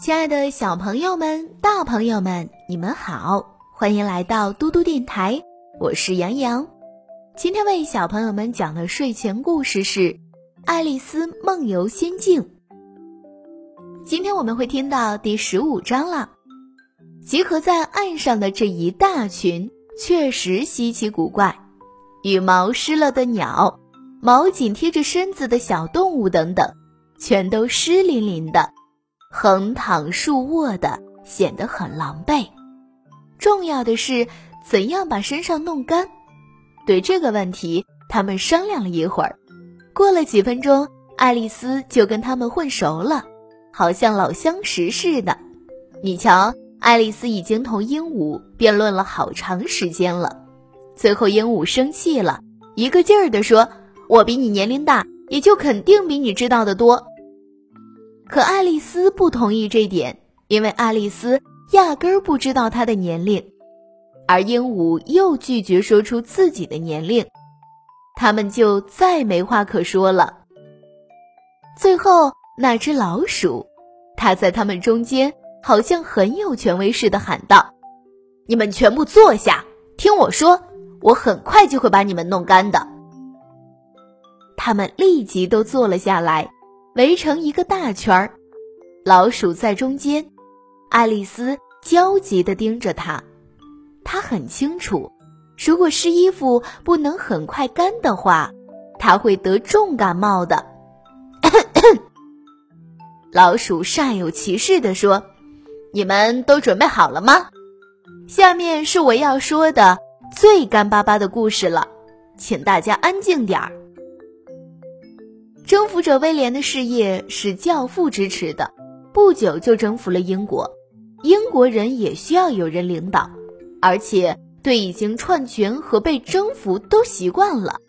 亲爱的小朋友们、大朋友们，你们好，欢迎来到嘟嘟电台，我是杨洋。今天为小朋友们讲的睡前故事是《爱丽丝梦游仙境》。今天我们会听到第十五章了。集合在岸上的这一大群确实稀奇古怪，羽毛湿了的鸟，毛紧贴着身子的小动物等等，全都湿淋淋的，横躺竖卧的，显得很狼狈。重要的是，怎样把身上弄干？对这个问题，他们商量了一会儿。过了几分钟，爱丽丝就跟他们混熟了，好像老相识似的。你瞧，爱丽丝已经同鹦鹉辩论了好长时间了。最后，鹦鹉生气了，一个劲儿地说：“我比你年龄大，也就肯定比你知道的多。”可爱丽丝不同意这点，因为爱丽丝压根儿不知道她的年龄。而鹦鹉又拒绝说出自己的年龄，他们就再没话可说了。最后，那只老鼠，它在他们中间，好像很有权威似的喊道：“你们全部坐下，听我说，我很快就会把你们弄干的。”他们立即都坐了下来，围成一个大圈儿，老鼠在中间，爱丽丝焦急地盯着他。他很清楚，如果湿衣服不能很快干的话，他会得重感冒的。老鼠煞有其事地说：“你们都准备好了吗？下面是我要说的最干巴巴的故事了，请大家安静点儿。”征服者威廉的事业是教父支持的，不久就征服了英国，英国人也需要有人领导。而且对已经篡权和被征服都习惯了。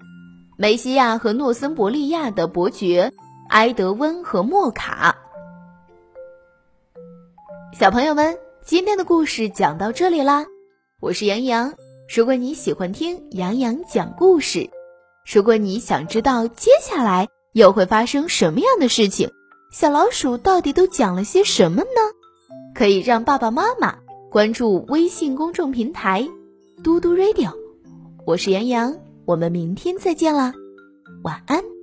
梅西亚和诺森伯利亚的伯爵埃德温和莫卡。小朋友们，今天的故事讲到这里啦。我是杨洋。如果你喜欢听杨洋讲故事，如果你想知道接下来又会发生什么样的事情，小老鼠到底都讲了些什么呢？可以让爸爸妈妈。关注微信公众平台“嘟嘟 radio”，我是杨洋，我们明天再见啦，晚安。